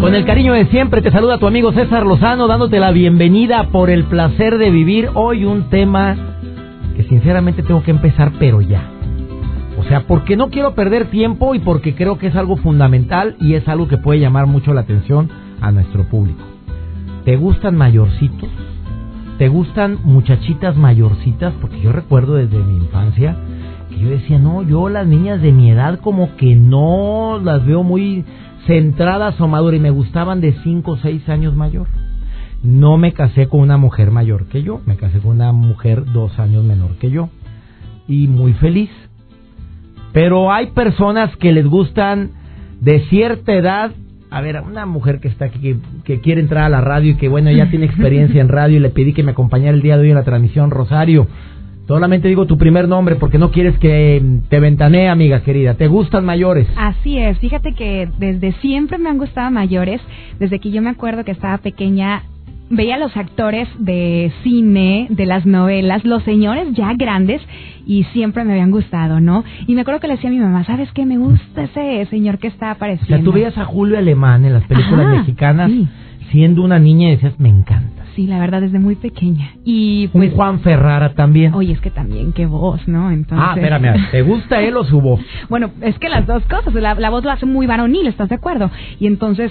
Con el cariño de siempre te saluda tu amigo César Lozano dándote la bienvenida por el placer de vivir hoy un tema que sinceramente tengo que empezar pero ya. O sea, porque no quiero perder tiempo y porque creo que es algo fundamental y es algo que puede llamar mucho la atención a nuestro público. ¿Te gustan mayorcitos? ¿Te gustan muchachitas mayorcitas? Porque yo recuerdo desde mi infancia que yo decía, no, yo las niñas de mi edad como que no las veo muy centradas o maduras y me gustaban de 5 o 6 años mayor. No me casé con una mujer mayor que yo, me casé con una mujer dos años menor que yo. Y muy feliz. Pero hay personas que les gustan de cierta edad. A ver, una mujer que está aquí, que, que quiere entrar a la radio y que, bueno, ya tiene experiencia en radio y le pedí que me acompañara el día de hoy en la transmisión, Rosario. Solamente digo tu primer nombre porque no quieres que te ventanee, amiga querida. ¿Te gustan mayores? Así es. Fíjate que desde siempre me han gustado mayores. Desde que yo me acuerdo que estaba pequeña, veía a los actores de cine, de las novelas, los señores ya grandes y siempre me habían gustado, ¿no? Y me acuerdo que le decía a mi mamá, ¿sabes qué? Me gusta ese señor que está apareciendo. O sea, tú veías a Julio Alemán en las películas Ajá, mexicanas sí. siendo una niña y decías, me encanta. Sí, la verdad, desde muy pequeña. Y Un pues, Juan Ferrara también. oye, es que también, qué voz, ¿no? Entonces... ah, espérame, ¿te gusta él o su voz? Bueno, es que las dos cosas, la, la voz lo hace muy varonil, ¿estás de acuerdo? Y entonces,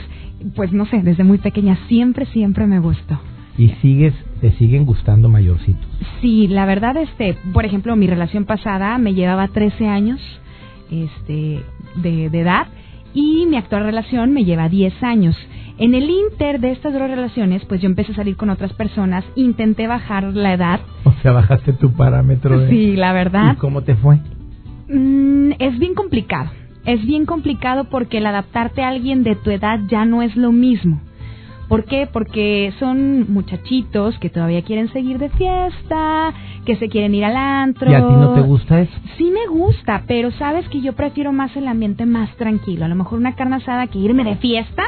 pues no sé, desde muy pequeña siempre, siempre me gustó. Y sigues, te siguen gustando mayorcitos. Sí, la verdad, este, por ejemplo, mi relación pasada me llevaba 13 años este, de, de edad y mi actual relación me lleva 10 años. En el inter de estas dos relaciones, pues yo empecé a salir con otras personas, intenté bajar la edad. O sea, bajaste tu parámetro de... Sí, la verdad. ¿Y cómo te fue? Mm, es bien complicado. Es bien complicado porque el adaptarte a alguien de tu edad ya no es lo mismo. ¿Por qué? Porque son muchachitos que todavía quieren seguir de fiesta, que se quieren ir al antro. ¿Y a ti no te gusta eso? Sí me gusta, pero sabes que yo prefiero más el ambiente más tranquilo. A lo mejor una carne asada que irme de fiesta,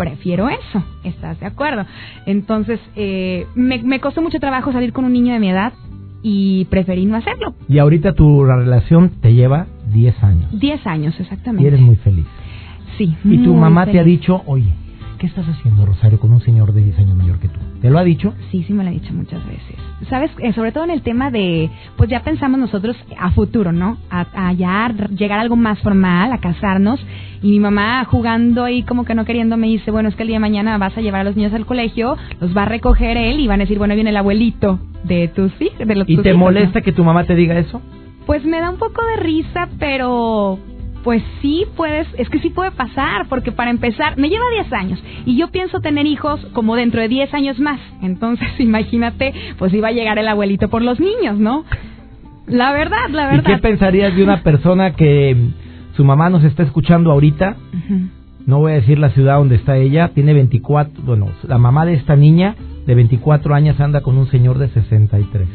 prefiero eso. ¿Estás de acuerdo? Entonces, eh, me, me costó mucho trabajo salir con un niño de mi edad y preferí no hacerlo. Y ahorita tu relación te lleva 10 años. Diez años, Y exactamente. eres muy feliz. Sí. Y tu mamá te ha dicho, oye, ¿qué estás haciendo, Rosario, con un señor de 10 años mayor que tú? ¿Te lo ha dicho? Sí, sí me lo ha dicho muchas veces. Sabes, Eh, sobre todo en el tema de, pues ya pensamos nosotros a futuro, ¿no? A, a ya llegar a algo más formal, a casarnos. Y mi mamá jugando ahí como que no queriendo me dice, bueno, es que el día de mañana vas a llevar a los niños al colegio, los va a recoger él y van a decir, bueno, viene el abuelito de tus hijos. ¿Y tus te hijos, ¿no?". molesta que tu mamá te diga eso? Pues me da un poco de risa, pero pues sí puedes, es que sí puede pasar, porque para empezar, me lleva 10 años y yo pienso tener hijos como dentro de 10 años más. Entonces, imagínate, pues iba a llegar el abuelito por los niños, ¿no? La verdad, la ¿Y qué verdad. pensarías de una persona que su mamá nos está escuchando ahorita? No voy a decir la ciudad donde está ella, tiene 24, bueno, la mamá de esta niña de 24 años anda con un señor de 63.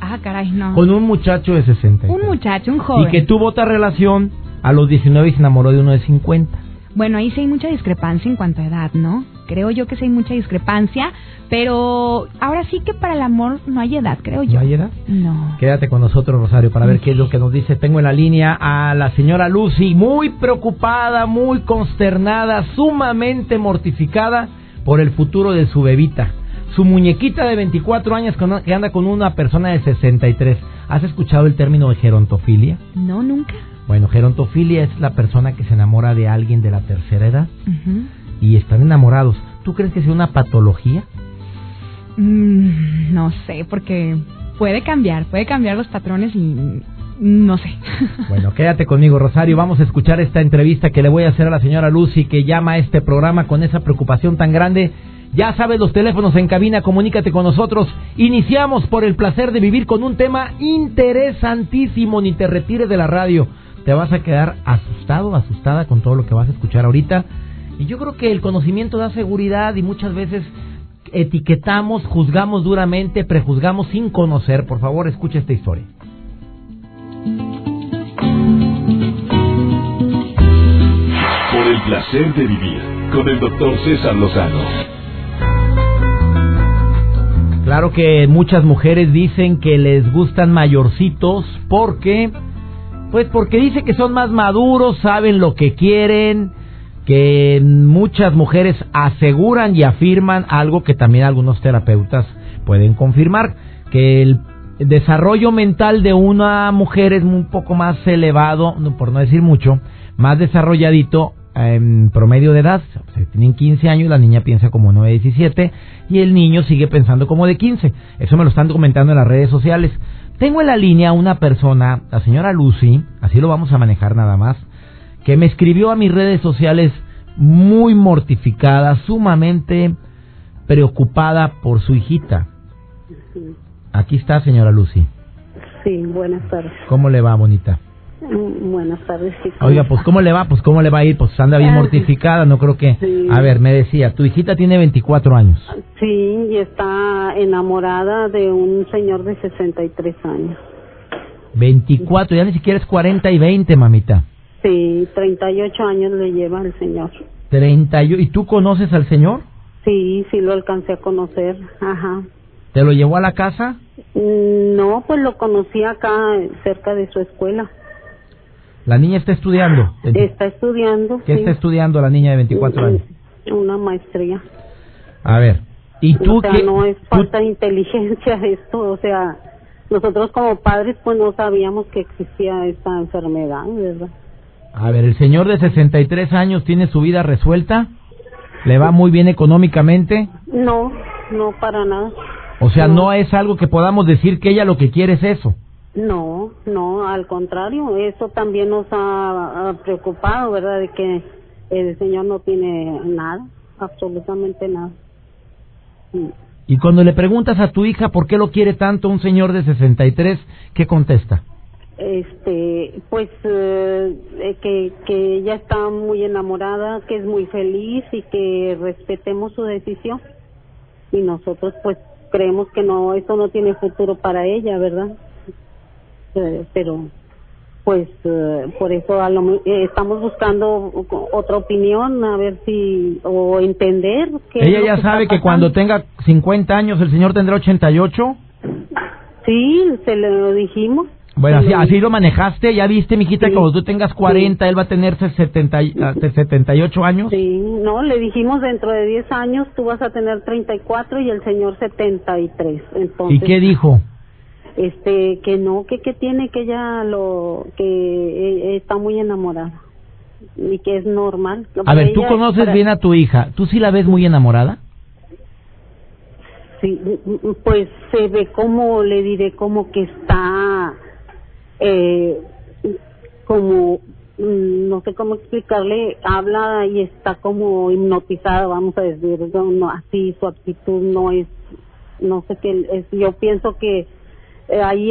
Ah, caray, no. Con un muchacho de 63. Un muchacho, un joven. Y que tuvo otra relación a los 19 y se enamoró de uno de 50. Bueno, ahí sí hay mucha discrepancia en cuanto a edad, ¿no? Creo yo que sí hay mucha discrepancia, pero ahora sí que para el amor no hay edad, creo yo. ¿No hay edad? No. Quédate con nosotros, Rosario, para ver qué es lo que nos dice. Tengo en la línea a la señora Lucy, muy preocupada, muy consternada, sumamente mortificada por el futuro de su bebita. Su muñequita de 24 años que anda con una persona de 63. ¿Has escuchado el término de gerontofilia? No, nunca. Bueno, gerontofilia es la persona que se enamora de alguien de la tercera edad y están enamorados. ¿Tú crees que sea una patología? Mm, no sé, porque puede cambiar, puede cambiar los patrones y no sé. Bueno, quédate conmigo, Rosario. Vamos a escuchar esta entrevista que le voy a hacer a la señora Lucy, que llama a este programa con esa preocupación tan grande. Ya sabes los teléfonos en cabina, comunícate con nosotros. Iniciamos por el placer de vivir con un tema interesantísimo. Ni te retires de la radio. te vas a quedar asustado, asustada con todo lo que vas a escuchar ahorita. Y yo creo que el conocimiento da seguridad y muchas veces etiquetamos, juzgamos duramente, prejuzgamos sin conocer. Por favor, escucha esta historia. Por el placer de vivir con el doctor César Lozano. Claro que muchas mujeres dicen que les gustan mayorcitos porque, pues porque dice que son más maduros, saben lo que quieren, que muchas mujeres aseguran y afirman algo que también algunos terapeutas pueden confirmar, que el desarrollo mental de una mujer es un poco más elevado, por no decir mucho, más desarrolladito en promedio de edad. tienen 15 años, la niña piensa como 9, 17 y el niño sigue pensando como de 15. Eso me lo están comentando en las redes sociales. Tengo en la línea una persona, la señora Lucy, así lo vamos a manejar nada más, que me escribió a mis redes sociales muy mortificada, sumamente preocupada por su hijita. Aquí está, señora Lucy. Sí, buenas tardes. ¿Cómo le va, bonita? Mm, buenas tardes, sí. Oiga, pues ¿cómo le va? Pues ¿cómo le va a ir? Pues anda bien mortificada, no creo que... A ver, me decía, tu hijita tiene 24 años. Sí, y está enamorada de un señor de 63 años. 24, ya ni siquiera es 40 y 20, mamita. Sí, 38 años le lleva el señor. 38, ¿y tú conoces al señor? Sí, sí lo alcancé a conocer, ajá. ¿Te lo llevó a la casa? Mm, no, pues lo conocí acá cerca de su escuela. ¿La niña está estudiando? Está estudiando. ¿Qué está estudiando la niña de 24 años? Una maestría. A ver, ¿y tú o sea, no es falta de inteligencia esto, o sea, nosotros como padres pues no sabíamos que existía esta enfermedad, ¿verdad? A ver, ¿el señor de 63 años tiene su vida resuelta? ¿Le va muy bien económicamente? No, no para nada. O sea, no. es algo que podamos decir que ella lo que quiere es eso. No, no, al contrario, eso también nos ha, preocupado, ¿verdad? De que el señor no tiene nada, absolutamente nada. Y cuando le preguntas a tu hija por qué lo quiere tanto un señor de 63, ¿qué contesta? este pues eh, que, que ella está muy enamorada que es muy feliz y que respetemos su decisión y nosotros pues creemos que no esto no tiene futuro para ella verdad eh, pero pues eh, por eso estamos buscando otra opinión a ver si o entender que ella ya sabe que cuando tenga 50 años el señor tendrá 88 sí se lo dijimos bueno, así, así, lo manejaste, ya viste, mijita, que cuando tú tengas 40, él va a tener 70, 78 años. Sí, no, le dijimos dentro de 10 años tú vas a tener 34 y el señor 73. Entonces, ¿Y qué dijo? Este, que no, que, que tiene, que ella lo, que e, está muy enamorada y que es normal. A ver, tú conoces bien a tu hija, ¿tú sí la ves muy enamorada? Sí, pues se ve como, le diré, como que está eh, como mm, no sé cómo explicarle, habla y está como hipnotizada, vamos a decir, no, así su actitud no es, no sé qué es, yo pienso que eh, ahí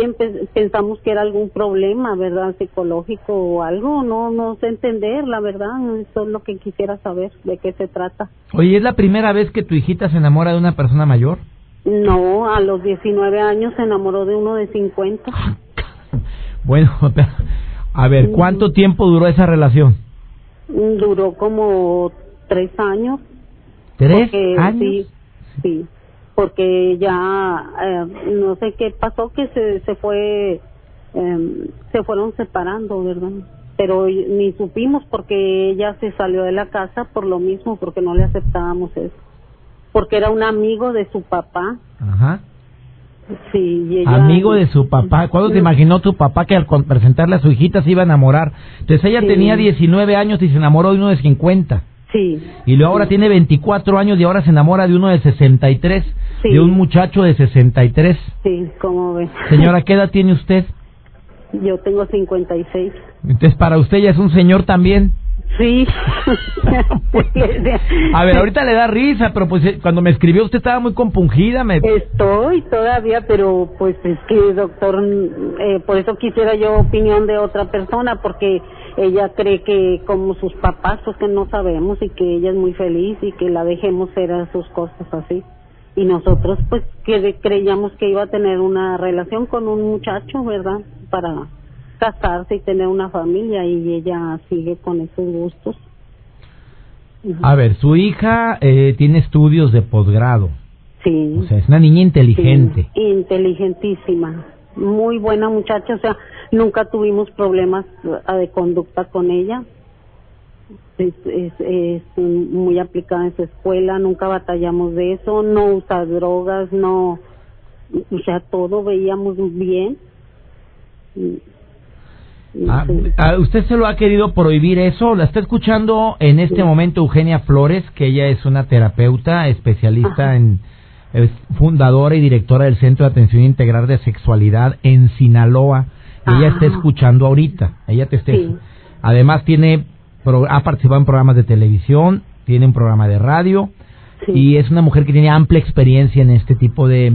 pensamos que era algún problema, ¿verdad? Psicológico o algo, no, no sé entender, la verdad, eso es lo que quisiera saber, de qué se trata. Oye, ¿es la primera vez que tu hijita se enamora de una persona mayor? No, a los 19 años se enamoró de uno de 50. Bueno, a ver, ¿cuánto tiempo duró esa relación? Duró como tres años. ¿Tres años? Sí, sí, porque ya eh, no sé qué pasó que se, se fue, eh, se fueron separando, ¿verdad? Pero ni supimos porque ella se salió de la casa por lo mismo, porque no le aceptábamos eso. Porque era un amigo de su papá. Ajá. Sí, Amigo de su papá. ¿Cuándo te imaginó tu papá que al presentarle a su hijita se iba a enamorar? Entonces ella tenía 19 años y se enamoró de uno de 50. Sí. Y luego ahora tiene 24 años y ahora se enamora de uno de 63. Sí. De un muchacho de 63. Sí, ¿cómo ve? Señora, ¿qué edad tiene usted? Yo tengo 56. Entonces para usted ya es un señor también. Sí. a ver, ahorita le da risa, pero pues eh, cuando me escribió usted estaba muy compungida. Me... Estoy todavía, pero pues es que, doctor, eh, por eso quisiera yo opinión de otra persona, porque ella cree que como sus papás, pues que no sabemos y que ella es muy feliz y que la dejemos hacer sus cosas así. Y nosotros pues que creíamos que iba a tener una relación con un muchacho, ¿verdad? Para casarse y tener una familia y ella sigue con esos gustos. A ver, su hija eh, tiene estudios de posgrado. Sí. O sea, es una niña inteligente. inteligentísima. Muy buena muchacha, o sea, nunca tuvimos problemas eh, de conducta con ella. Es, es, es, muy aplicada en su escuela, nunca batallamos de eso, no usa drogas, no, o sea, todo veíamos bien. Ah, ah, ¿Usted se lo ha querido prohibir eso? La está escuchando en este momento Eugenia Flores, que ella es una terapeuta especialista en es fundadora y directora del Centro de Atención Integral de Sexualidad en Sinaloa. Ella está escuchando ahorita. Ella te esté. Además tiene ha participado en programas de televisión, tiene un programa de radio y es una mujer que tiene amplia experiencia en este tipo de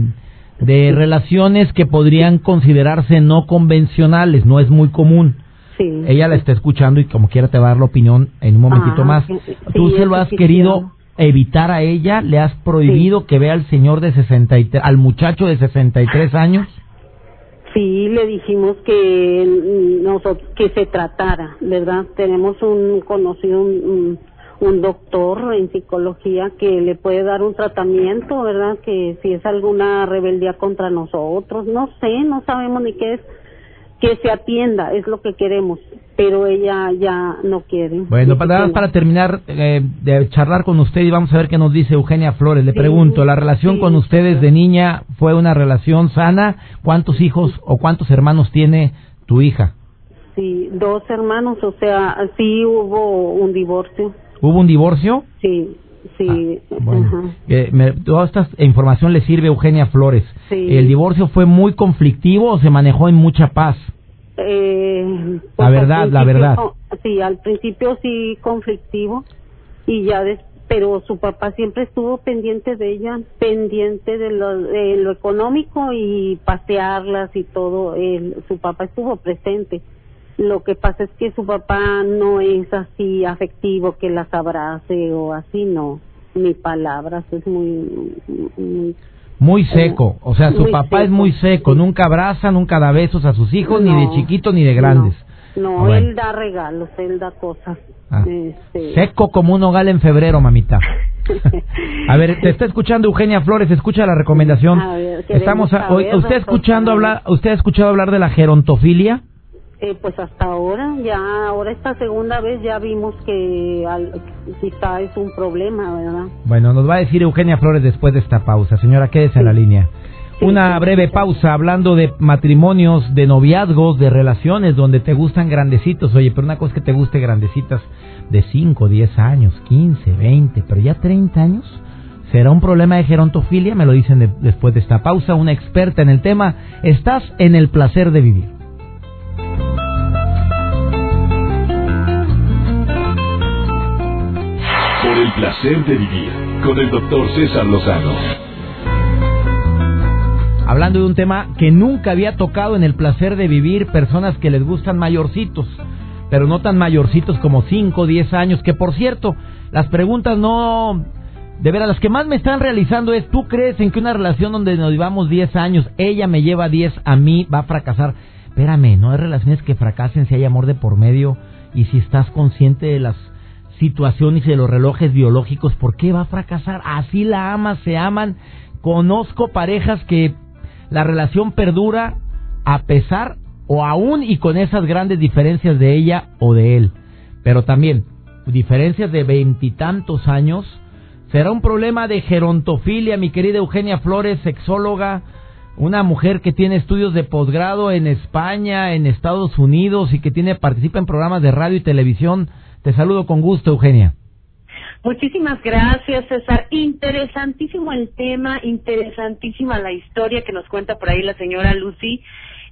de relaciones que podrían considerarse no convencionales, no es muy común. Ella la está escuchando y como quiera te va a dar la opinión en un momentito ah, más. ¿Tú se lo has querido evitar a ella? ¿Le has prohibido que vea al señor de 63, al muchacho de 63 años? Sí, le dijimos que nosotros que se tratara, ¿verdad? Tenemos un conocido un, doctor en psicología que le puede dar un tratamiento, ¿verdad? Que si es alguna rebeldía contra nosotros, no sé, no sabemos ni qué es, que se atienda, es lo que queremos, pero ella ya no quiere. Bueno, para, para terminar eh, de charlar con usted y vamos a ver qué nos dice Eugenia Flores, le pregunto, ¿la relación con ustedes de niña fue una relación sana? ¿Cuántos hijos o cuántos hermanos tiene tu hija? Sí, dos hermanos, o sea, sí hubo un divorcio. ¿Hubo un divorcio? Sí, sí. Ah, bueno, toda esta información le sirve a Eugenia Flores. ¿El divorcio fue muy conflictivo o se manejó en mucha paz? Eh, la pues, verdad, la verdad. Sí, al principio sí conflictivo y ya pero su papá siempre estuvo pendiente de ella, pendiente de lo, de lo económico y pasearlas y todo. su papá estuvo presente lo que pasa es que su papá no es así afectivo que las abrace o así, no. Ni palabras, es muy... Muy, seco, o sea, su papá es muy seco, nunca abraza, nunca da besos a sus hijos, ni de chiquitos ni de grandes. No, él da regalos, él da cosas. Ah. Este... Seco como un hogal en febrero, mamita. a ver, te está escuchando Eugenia Flores, escucha la recomendación. Estamos usted escuchando hablar, usted ha escuchado hablar de la gerontofilia? Eh, pues hasta ahora, ya ahora esta segunda vez ya vimos que quizá es un problema, ¿verdad? Bueno, nos va a decir Eugenia Flores después de esta pausa. Señora, quédese en la línea. Una breve pausa hablando de matrimonios, de noviazgos, de relaciones donde te gustan grandecitos. Oye, pero una cosa es que te guste grandecitas de 5, 10 años, 15, 20, pero ya 30 años. ¿Será un problema de gerontofilia? Me lo dicen después de esta pausa. Una experta en el tema. Estás en el placer de vivir. El placer de vivir con el doctor César Lozano. Hablando de un tema que nunca había tocado en el placer de vivir, personas que les gustan mayorcitos, pero no tan mayorcitos como 5 o 10 años, que por cierto, las preguntas no... De veras, las que más me están realizando es, ¿tú crees en que una relación donde nos llevamos 10 años, ella me lleva 10 a mí, va a fracasar? Espérame, no hay relaciones que fracasen si hay amor de por medio y si estás consciente de las situaciones de los relojes biológicos, ¿por qué va a fracasar? Así la amas, se aman. Conozco parejas que la relación perdura a pesar o aún y con esas grandes diferencias de ella o de él. Pero también diferencias de veintitantos años. ¿Será un problema de gerontofilia, mi querida Eugenia Flores, sexóloga? Una mujer que tiene estudios de posgrado en España, en Estados Unidos y que tiene participa en programas de radio y televisión te saludo con gusto, Eugenia. Muchísimas gracias, César. Interesantísimo el tema, interesantísima la historia que nos cuenta por ahí la señora Lucy.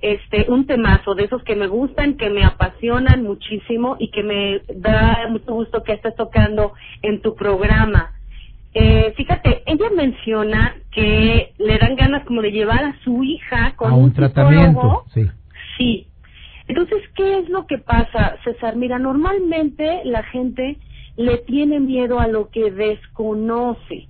este un temazo de esos que me gustan, que me apasionan muchísimo y que me da mucho gusto que estés tocando en tu programa. Eh, fíjate, ella menciona que le dan ganas como de llevar a su hija con a un, tratamiento. Sí. Sí. Entonces, ¿qué es lo que pasa, César? Mira, normalmente la gente le tiene miedo a lo que desconoce.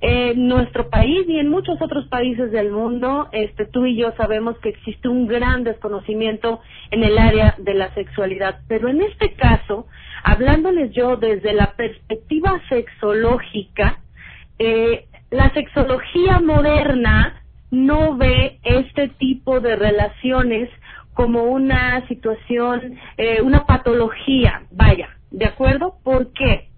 En nuestro país y en muchos otros países del mundo, este, tú y yo sabemos que existe un gran desconocimiento en el área de la sexualidad, pero en este caso, hablándoles yo desde la perspectiva sexológica, eh, la sexología moderna no ve este tipo de relaciones como una situación, eh, una patología, vaya, ¿de acuerdo? ¿Por qué?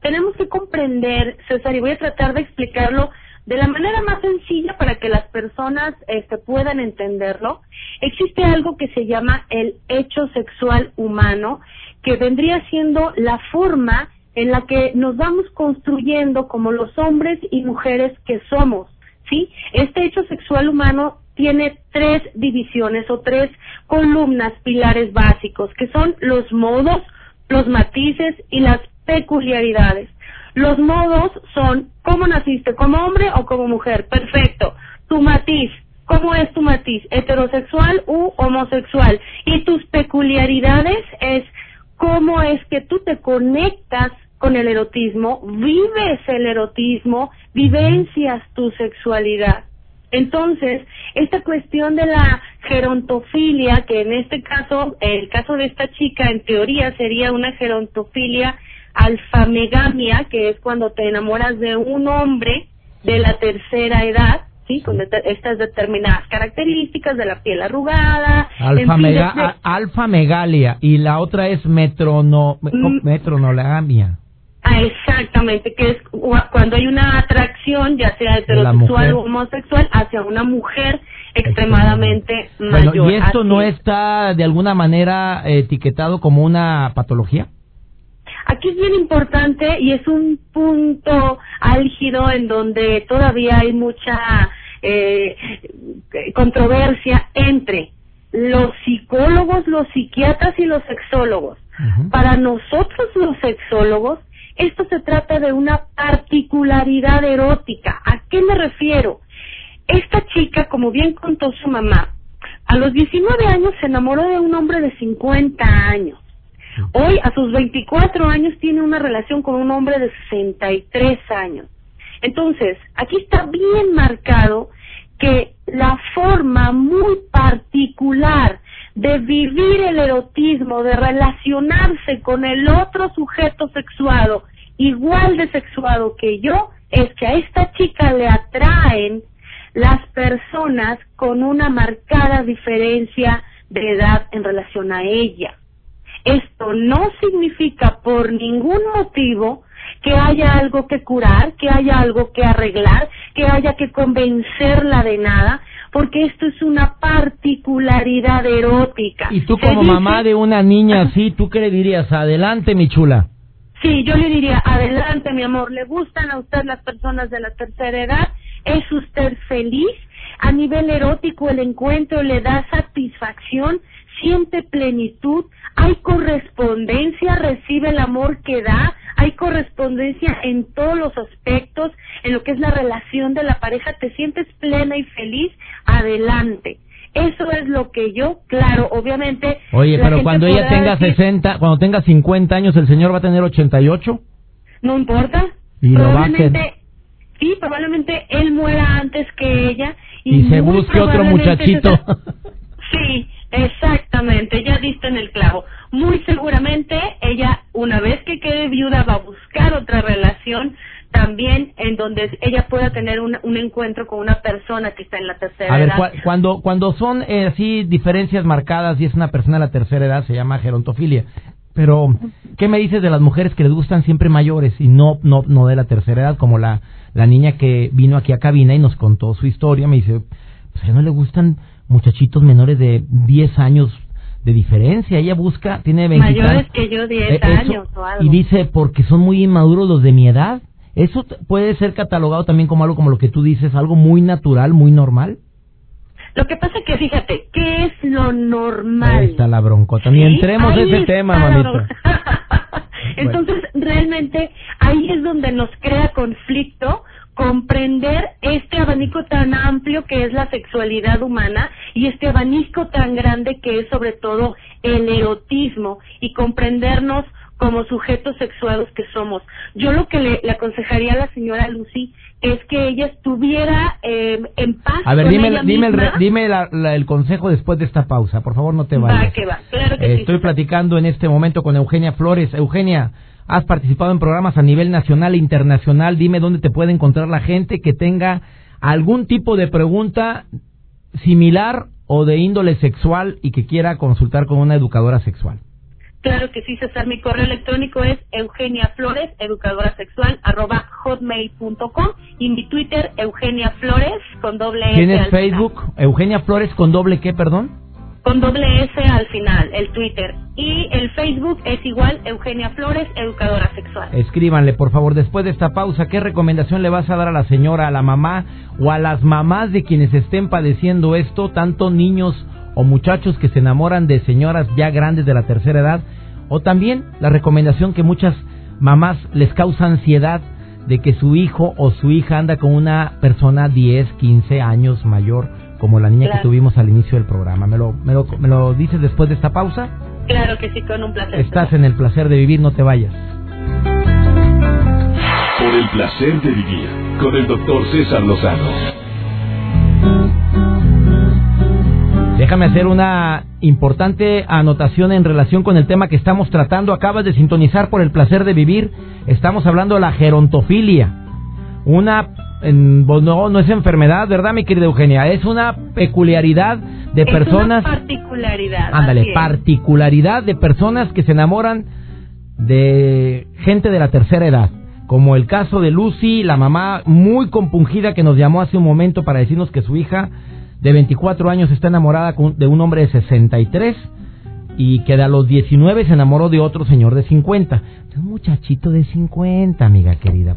Tenemos que comprender, César, y voy a tratar de explicarlo de la manera más sencilla para que las personas este, puedan entenderlo. Existe algo que se llama el hecho sexual humano, que vendría siendo la forma en la que nos vamos construyendo como los hombres y mujeres que somos, ¿sí? Este hecho sexual humano tiene tres divisiones o tres columnas, pilares básicos, que son los modos, los matices y las peculiaridades. Los modos son cómo naciste, como hombre o como mujer. Perfecto. Tu matiz, ¿cómo es tu matiz? Heterosexual u homosexual. Y tus peculiaridades es cómo es que tú te conectas con el erotismo, vives el erotismo, vivencias tu sexualidad. Entonces, esta cuestión de la gerontofilia, que en este caso, el caso de esta chica, en teoría sería una gerontofilia alfamegamia, que es cuando te enamoras de un hombre de la tercera edad, ¿sí? Con estas determinadas características de la piel arrugada. Alfa, megalia y la otra es metrono, mm. metronogamia. Ah, exactamente, que es cuando hay una atracción, ya sea heterosexual o homosexual, hacia una mujer extremadamente mayor. ¿Y esto no está de alguna manera etiquetado como una patología? Aquí es bien importante y es un punto álgido en donde todavía hay mucha eh, controversia entre los psicólogos, los psiquiatras y los sexólogos. Para nosotros los sexólogos, esto se trata de una particularidad erótica. ¿A qué me refiero? Esta chica, como bien contó su mamá, a los 19 años se enamoró de un hombre de 50 años. Hoy, a sus 24 años, tiene una relación con un hombre de 63 años. Entonces, aquí está bien marcado que la forma muy particular de vivir el erotismo, de relacionarse con el otro sujeto sexuado, igual de sexuado que yo, es que a esta chica le atraen las personas con una marcada diferencia de edad en relación a ella. Esto no significa por ningún motivo que haya algo que curar, que haya algo que arreglar, que haya que convencerla de nada, porque esto es una particularidad erótica. Y tú como mamá de una niña así, ¿tú qué le dirías? Adelante, mi chula. Sí, yo le diría, adelante, mi amor, ¿le gustan a usted las personas de la tercera edad? ¿Es usted feliz? A nivel erótico, el encuentro le da satisfacción, siente plenitud, hay correspondencia, recibe el amor que da, hay correspondencia en todos los aspectos, en lo que es la relación de la pareja, te sientes plena y feliz, adelante. Eso es lo que yo, claro, obviamente. Oye, pero cuando ella tenga 60, cuando tenga 50 años, ¿el señor va a tener 88? No importa. Y probablemente, Sí, probablemente él muera antes que ella. Y, se busque otro muchachito. sí, exactamente, ya diste en el clavo. Muy seguramente ella, una vez que quede viuda, va a buscar otra relación también en donde ella pueda tener un, encuentro con una persona que está en la tercera edad. A ver, cuando, cuando son eh, así diferencias marcadas y es una persona de la tercera edad, se llama gerontofilia. Pero, ¿qué me dices de las mujeres que les gustan siempre mayores y no, no, no de la tercera edad? Como la, la niña que vino aquí a cabina y nos contó su historia. Me dice, pues a ella no le gustan muchachitos menores de 10 años de diferencia. Ella busca, tiene 20 Mayores que yo, 10 eh, años o algo. Y dice, porque son muy inmaduros los de mi edad. ¿Eso puede ser catalogado también como algo como lo que tú dices, algo muy natural, muy normal? Lo que pasa que fíjate, ¿qué es lo normal? Ahí está la broncota. Ni ¿Sí? entremos en ese tema, mamita. Entonces, realmente ahí es donde nos crea conflicto comprender este abanico tan amplio que es la sexualidad humana y este abanico tan grande que es sobre todo el erotismo y comprendernos como sujetos sexuados que somos. Yo lo que le, le aconsejaría a la señora Lucy es que ella estuviera eh, en paz A ver, con dime, ella dime, el, dime la- la- el consejo después de esta pausa. Por favor, no te Va vayas. que va, claro que Eh, sí. Estoy platicando en este momento con Eugenia Flores. Eugenia, has participado en programas a nivel nacional e internacional. Dime dónde te puede encontrar la gente que tenga algún tipo de pregunta similar o de índole sexual y que quiera consultar con una educadora sexual. Claro que sí, César. Mi correo electrónico es Eugenia Flores, educadora sexual, arroba hotmail.com. Y mi Twitter, Eugenia Flores, con doble ¿Tienes. Facebook? Eugenia Flores con doble qué, perdón? Con doble S al final, el Twitter. Y el Facebook es igual, Eugenia Flores, educadora sexual. Escríbanle, por favor, después de esta pausa, ¿qué recomendación le vas a dar a la señora, a la mamá o a las mamás de quienes estén padeciendo esto, tanto niños o muchachos que se enamoran de señoras ya grandes de la tercera edad? O también la recomendación que muchas mamás les causa ansiedad de que su hijo o su hija anda con una persona 10, 15 años mayor, como la niña que tuvimos al inicio del programa. ¿Me lo, me, lo, ¿Me lo dices después de esta pausa? Claro que sí, con un placer. Estás en el placer de vivir, no te vayas. Por el placer de vivir con el doctor César Lozano. Déjame hacer una importante anotación en relación con el tema que estamos tratando. Acabas de sintonizar por el placer de vivir. Estamos hablando de la gerontofilia. Una, en- pues no, no es enfermedad, ¿verdad, mi querida Eugenia? Es una peculiaridad de Es personas. una particularidad. Ándale, particularidad de personas que se enamoran de gente de la tercera edad. Como el caso de Lucy, la mamá muy compungida que nos llamó hace un momento para decirnos que su hija de 24 años está enamorada con- de un hombre de 63 y que a los 19 se enamoró de otro señor de 50. De un muchachito de 50, amiga querida.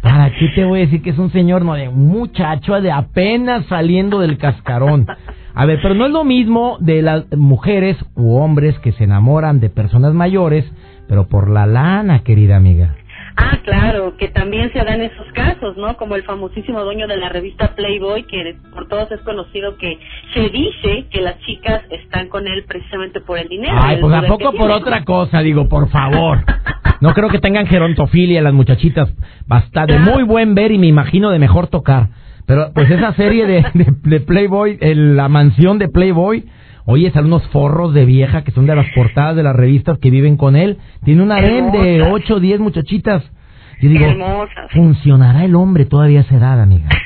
¿Para qué te voy a decir que es un señor? No, de un muchacho de apenas saliendo del cascarón. A ver, pero no es lo mismo de las mujeres u hombres que se enamoran de personas mayores, pero por la lana, querida amiga. Ah, claro, que también se dan esos casos, ¿no? Como el famosísimo dueño de la revista Playboy, que por todos es conocido que se dice que las chicas están con él precisamente por el dinero. Ay, pues a poder que poco por otra cosa, digo, por favor. No creo que tengan gerontofilia las muchachitas. Basta de muy buen ver y me imagino de mejor tocar. Pero pues esa serie de, de- de Playboy, el- la mansión de Playboy, oye, salen unos forros de vieja que son de las portadas de las revistas que viven con él. Tiene un harén de Hermosas. 8 o 10 muchachitas. Yo digo, Hermosas. ¿funcionará el hombre todavía a esa edad, amiga?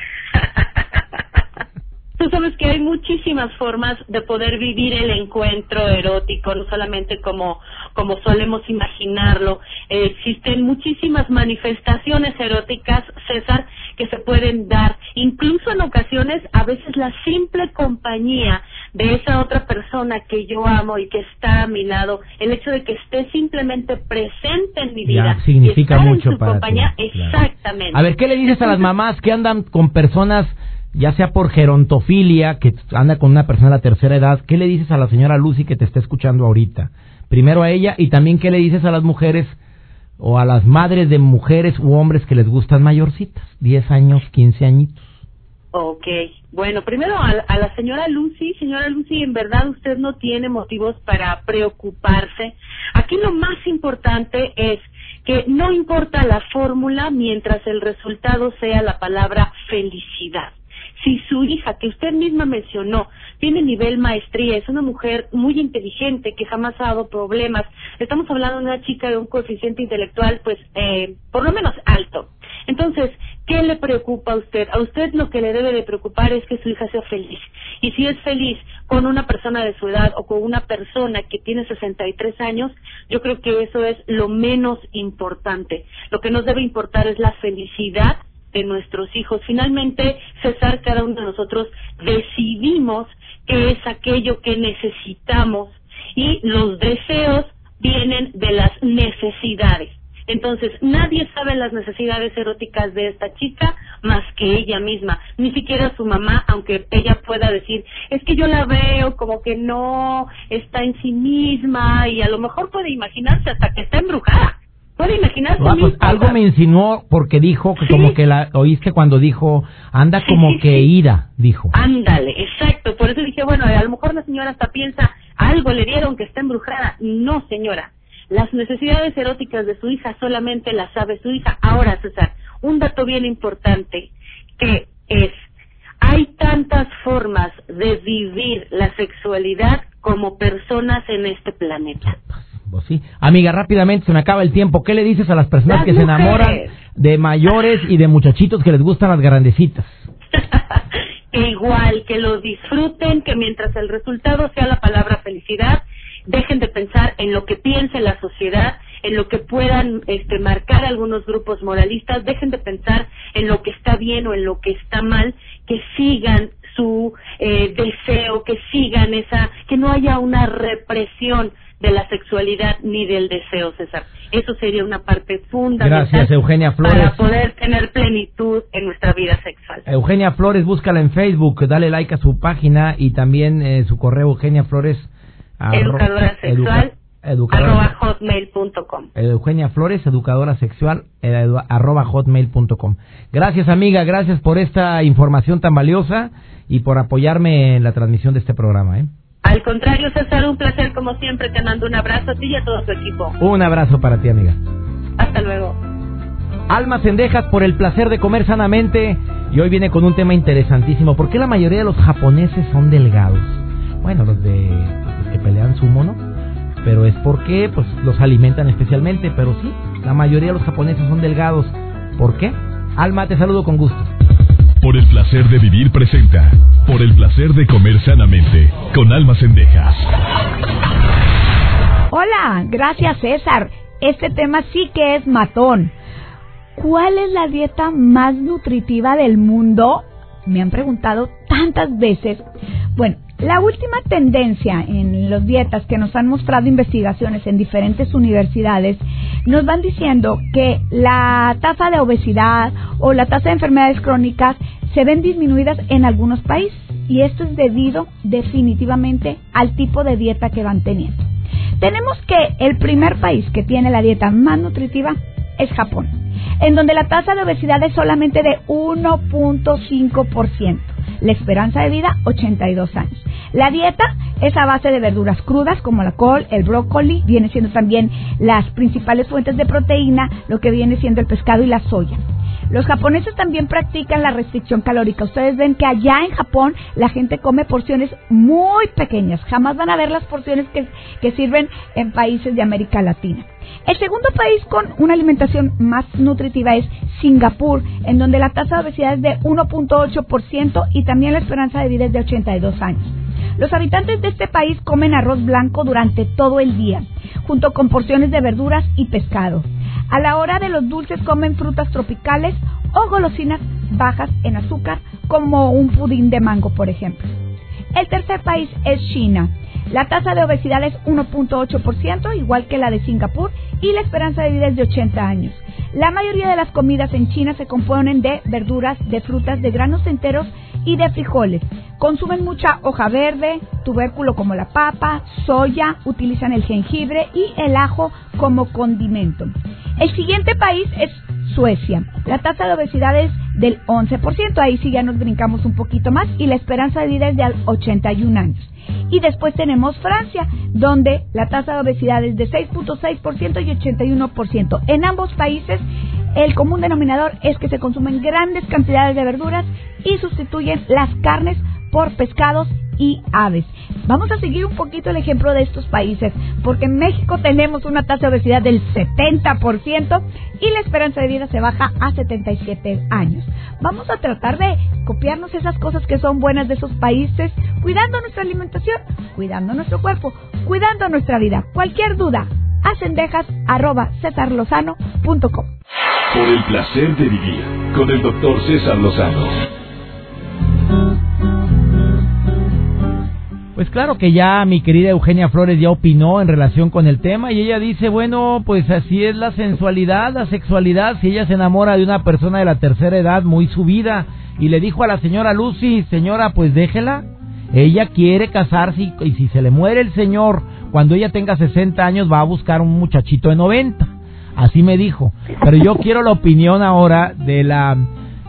Tú sabes que hay muchísimas formas de poder vivir el encuentro erótico, no solamente como, como solemos imaginarlo. Eh, existen muchísimas manifestaciones eróticas, César, que se pueden dar. Incluso en ocasiones, a veces la simple compañía de esa otra persona que yo amo y que está a mi lado, el hecho de que esté simplemente presente en mi vida. Ya significa y estar mucho en su para ti, compañía, claro. exactamente. A ver, ¿qué le dices a las mamás que andan con personas, ya sea por gerontofilia, que anda con una persona de la tercera edad? ¿Qué le dices a la señora Lucy que te está escuchando ahorita? Primero a ella y también qué le dices a las mujeres o a las madres de mujeres u hombres que les gustan mayorcitas, 10 años, 15 añitos. Ok, bueno, primero a, a la señora Lucy, señora Lucy, en verdad usted no tiene motivos para preocuparse. Aquí lo más importante es que no importa la fórmula mientras el resultado sea la palabra felicidad. Si su hija, que usted misma mencionó, tiene nivel maestría, es una mujer muy inteligente que jamás ha dado problemas, estamos hablando de una chica de un coeficiente intelectual, pues, eh, por lo menos alto. Entonces, ¿qué le preocupa a usted? A usted lo que le debe de preocupar es que su hija sea feliz. Y si es feliz con una persona de su edad o con una persona que tiene 63 años, yo creo que eso es lo menos importante. Lo que nos debe importar es la felicidad de nuestros hijos. Finalmente, César, cada uno de nosotros decidimos qué es aquello que necesitamos y los deseos vienen de las necesidades. Entonces, nadie sabe las necesidades eróticas de esta chica más que ella misma, ni siquiera su mamá, aunque ella pueda decir, es que yo la veo como que no está en sí misma y a lo mejor puede imaginarse hasta que está embrujada. Puede imaginarse. Ah, pues algo me insinuó porque dijo que como que la oíste cuando dijo anda como sí, que ira, dijo. Ándale, exacto. Por eso dije, bueno, a lo mejor la señora hasta piensa, algo le dieron que está embrujada. No, señora. Las necesidades eróticas de su hija solamente las sabe su hija. Ahora, César, un dato bien importante que es, hay tantas formas de vivir la sexualidad como personas en este planeta. Pues sí. Amiga, rápidamente se me acaba el tiempo. ¿Qué le dices a las personas Las que se enamoran de mayores y de muchachitos que les gustan las grandecitas? que igual, que lo disfruten, que mientras el resultado sea la palabra felicidad, dejen de pensar en lo que piense la sociedad, en lo que puedan este, marcar algunos grupos moralistas, dejen de pensar en lo que está bien o en lo que está mal, que sigan su eh, deseo, que sigan esa, que no haya una represión de la sexualidad ni del deseo, César. Eso sería una parte fundamental Gracias, Eugenia Flores. para poder tener plenitud en nuestra vida sexual. Eugenia Flores, búscala en Facebook, dale like a su página y también eh, su correo Eugenia Flores. educadora sexual educa- educadora- arroba hotmail.com. Eugenia Flores, educadora sexual, eh, edu- arroba hotmail.com. Gracias amiga, gracias por esta información tan valiosa y por apoyarme en la transmisión de este programa. ¿eh? Al contrario, César, un placer como siempre. Te mando un abrazo a ti y a todo tu equipo. Un abrazo para ti amiga. Hasta luego. Almas Cendejas por el placer de comer sanamente y hoy viene con un tema interesantísimo. ¿Por qué la mayoría de los japoneses son delgados? Bueno, los de los que pelean sumo, ¿no? Pero es porque pues los alimentan especialmente, pero sí, la mayoría de los japoneses son delgados. ¿Por qué? Alma, te saludo con gusto. Por el placer de vivir presenta. Por el placer de comer sanamente. Con almas cendejas. Hola, gracias César. Este tema sí que es matón. ¿Cuál es la dieta más nutritiva del mundo? Me han preguntado tantas veces. Bueno, la última tendencia en las dietas que nos han mostrado investigaciones en diferentes universidades nos van diciendo que la tasa de obesidad o la tasa de enfermedades crónicas se ven disminuidas en algunos países y esto es debido definitivamente al tipo de dieta que van teniendo. Tenemos que el primer país que tiene la dieta más nutritiva es Japón, en donde la tasa de obesidad es solamente de 1.5%. La esperanza de vida, 82 años. La dieta es a base de verduras crudas como la col, el brócoli, viene siendo también las principales fuentes de proteína, lo que viene siendo el pescado y la soya. Los japoneses también practican la restricción calórica. Ustedes ven que allá en Japón la gente come porciones muy pequeñas. Jamás van a ver las porciones que, que sirven en países de América Latina. El segundo país con una alimentación más nutritiva es Singapur, en donde la tasa de obesidad es de 1.8% y también la esperanza de vida es de 82 años. Los habitantes de este país comen arroz blanco durante todo el día, junto con porciones de verduras y pescado. A la hora de los dulces comen frutas tropicales o golosinas bajas en azúcar, como un pudín de mango, por ejemplo. El tercer país es China. La tasa de obesidad es 1.8%, igual que la de Singapur, y la esperanza de vida es de 80 años. La mayoría de las comidas en China se componen de verduras, de frutas, de granos enteros y de frijoles. Consumen mucha hoja verde, tubérculo como la papa, soya, utilizan el jengibre y el ajo como condimento. El siguiente país es Suecia. La tasa de obesidad es del 11%, ahí sí ya nos brincamos un poquito más, y la esperanza de vida es de 81 años. Y después tenemos Francia, donde la tasa de obesidad es de 6.6% y 81%. En ambos países, el común denominador es que se consumen grandes cantidades de verduras y sustituyen las carnes por pescados y aves. Vamos a seguir un poquito el ejemplo de estos países, porque en México tenemos una tasa de obesidad del 70% y la esperanza de vida se baja a 77 años. Vamos a tratar de copiarnos esas cosas que son buenas de esos países, cuidando nuestra alimentación, cuidando nuestro cuerpo, cuidando nuestra vida. Cualquier duda, acendejas arroba cesarlozano.com. Por el placer de vivir. Con el doctor César Lozano. Pues claro que ya mi querida Eugenia Flores ya opinó en relación con el tema y ella dice, bueno, pues así es la sensualidad, la sexualidad, si ella se enamora de una persona de la tercera edad muy subida y le dijo a la señora Lucy, señora, pues déjela, ella quiere casarse y, si se le muere el señor cuando ella tenga 60 años va a buscar un muchachito de 90. Así me dijo. Pero yo quiero la opinión ahora de la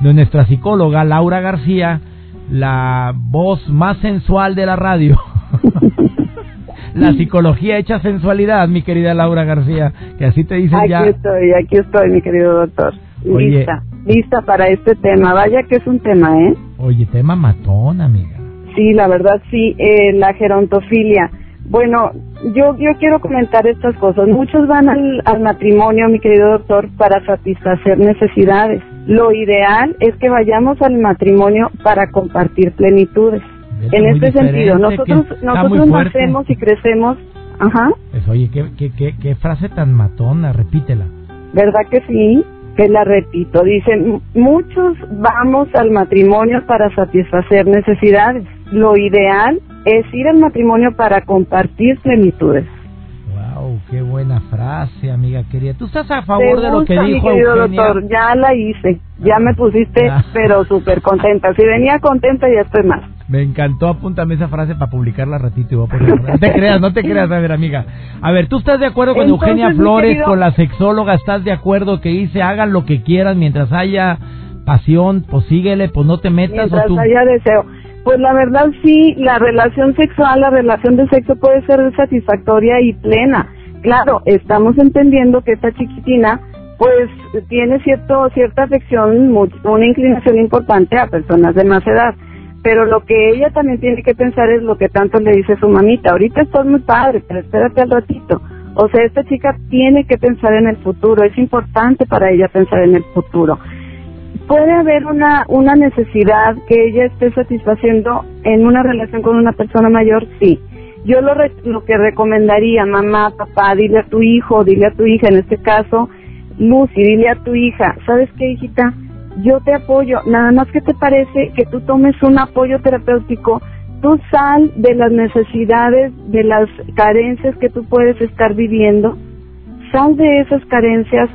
de nuestra psicóloga Laura García, la voz más sensual de la radio. la psicología hecha sensualidad, mi querida Laura García, que así te dicen ya. Aquí estoy, aquí estoy, mi querido doctor. lista, lista para este tema. Vaya que es un tema, ¿eh? Oye, tema matón, amiga. Sí, la verdad sí, eh, la gerontofilia. Bueno, yo, yo quiero comentar estas cosas. Muchos van al, al matrimonio, mi querido doctor, para satisfacer necesidades. Lo ideal es que vayamos al matrimonio para compartir plenitudes. en este sentido, nosotros, nosotros nacemos y crecemos. Ajá. Pues, oye, ¿qué, qué, qué, qué frase tan matona, repítela. ¿Verdad que sí? Que la repito. Dicen, muchos vamos al matrimonio para satisfacer necesidades. Lo ideal es ir al matrimonio para compartir plenitudes. Wow, qué buena frase, amiga querida. ¿Tú estás a favor de lo que dijo mi doctor, ya la hice, ya me pusiste, pero súper contenta. Si venía contenta, ya estoy más. Me encantó, apúntame esa frase para publicarla ratito y voy a ponerla. No te creas, no te creas, a ver, amiga. A ver, ¿tú estás de acuerdo con Eugenia Flores, con la sexóloga? ¿Estás de acuerdo que dice hagan lo que quieran mientras haya pasión? Pues síguele, pues no te metas. Mientras o tú... haya deseo. Pues la verdad sí, la relación sexual, la relación de sexo puede ser satisfactoria y plena. Claro, estamos entendiendo que esta chiquitina pues tiene cierto cierta afección, una inclinación importante a personas de más edad. Pero lo que ella también tiene que pensar es lo que tanto le dice su mamita. Ahorita estás muy padre, pero espérate al ratito. O sea, esta chica tiene que pensar en el futuro. Es importante para ella pensar en el futuro puede haber una, una necesidad que ella esté satisfaciendo en una relación con una persona mayor, sí. Yo lo, lo que recomendaría, mamá, papá, dile a tu hijo, dile a tu hija, en este caso, Lucy, dile a tu hija, ¿sabes qué, hijita? Yo te apoyo, nada más que te parece que tú tomes un apoyo terapéutico, tú sal de las necesidades, de las carencias que tú puedes estar viviendo, sal de esas carencias,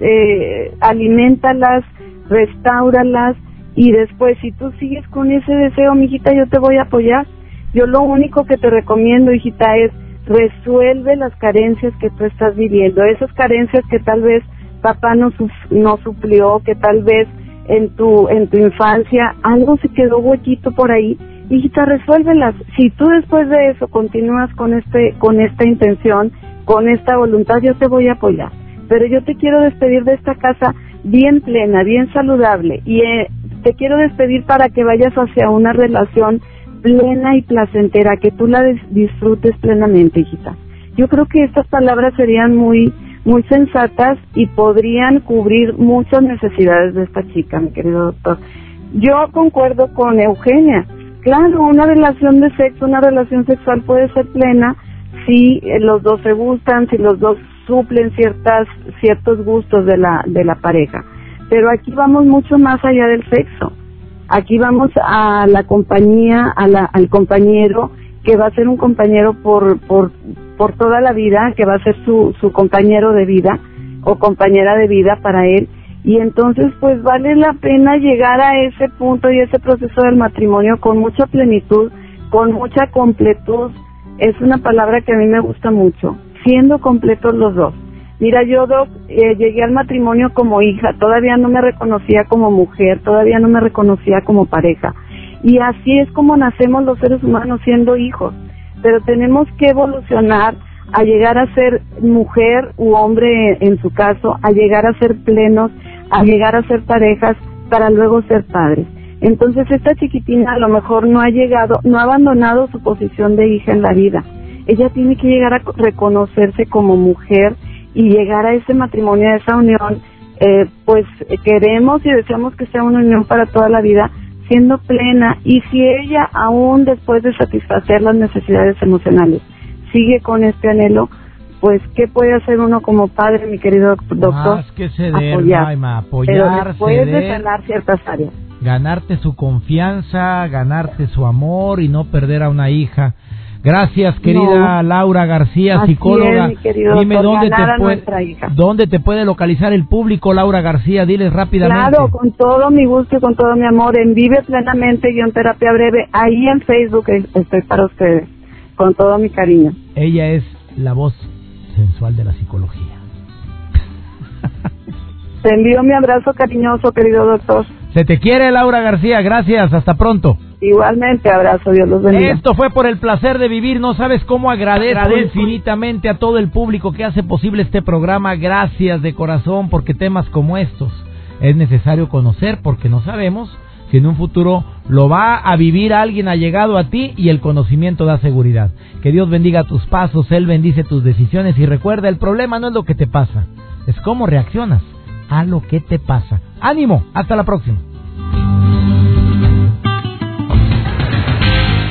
eh, alimentalas, restauralas y después si tú sigues con ese deseo, mijita, yo te voy a apoyar. Yo lo único que te recomiendo, hijita, es resuelve las carencias que tú estás viviendo, esas carencias que tal vez papá no, no suplió, que tal vez en tu en tu infancia algo se quedó huequito por ahí, hijita, resuélvelas. Si tú después de eso continúas con este con esta intención, con esta voluntad, yo te voy a apoyar. Pero yo te quiero despedir de esta casa bien plena, bien saludable y eh, te quiero despedir para que vayas hacia una relación plena y placentera, que tú la disfrutes plenamente, hijita. Yo creo que estas palabras serían muy muy sensatas y podrían cubrir muchas necesidades de esta chica, mi querido doctor. Yo concuerdo con Eugenia. Claro, una relación de sexo, una relación sexual puede ser plena si eh, los dos se gustan, si los dos suplen ciertas ciertos gustos de la de la pareja. Pero aquí vamos mucho más allá del sexo. Aquí vamos a la compañía al compañero que va a ser un compañero por por por toda la vida que va a ser su su compañero de vida o compañera de vida para él. Y entonces pues vale la pena llegar a ese punto y ese proceso del matrimonio con mucha plenitud con mucha completud. Es una palabra que a mí me gusta mucho siendo completos los dos. Mira, yo Doc, eh, llegué al matrimonio como hija, todavía no me reconocía como mujer, todavía no me reconocía como pareja. Y así es como nacemos los seres humanos siendo hijos. Pero tenemos que evolucionar a llegar a ser mujer u hombre en su caso, a llegar a ser plenos, a llegar a ser parejas para luego ser padres. Entonces esta chiquitina a lo mejor no ha llegado, no ha abandonado su posición de hija en la vida ella tiene que llegar a reconocerse como mujer y llegar a ese matrimonio, a esa unión, eh, pues queremos y deseamos que sea una unión para toda la vida, siendo plena y si ella aún después de satisfacer las necesidades emocionales sigue con este anhelo, pues qué puede hacer uno como padre, mi querido doctor, Más que ceder, apoyar, apoyar pero después de sanar ciertas áreas. ganarte su confianza, ganarte su amor y no perder a una hija. Gracias, querida Laura García, Así psicóloga. es, Dime doctor, dónde te, puede, dónde te puede localizar el público, Laura García. Diles rápidamente. Claro, con todo mi gusto y con todo mi amor, en Vive Plenamente guion terapia breve, ahí en Facebook es- estoy para ustedes, con todo mi cariño. Ella es la voz sensual de la psicología. Te envío mi abrazo cariñoso, querido doctor. Se te quiere, Laura García. Gracias. Hasta pronto. Igualmente, abrazo, Dios los bendiga. Esto fue por el placer de vivir. No sabes cómo agradezco infinitamente a todo el público que hace posible este programa. Gracias de corazón porque temas como estos es necesario conocer porque no sabemos si en un futuro lo va a vivir alguien allegado a ti y el conocimiento da seguridad. Que Dios bendiga tus pasos, Él bendice tus decisiones y recuerda, el problema no es lo que te pasa, es cómo reaccionas a lo que te pasa. Ánimo, hasta la próxima.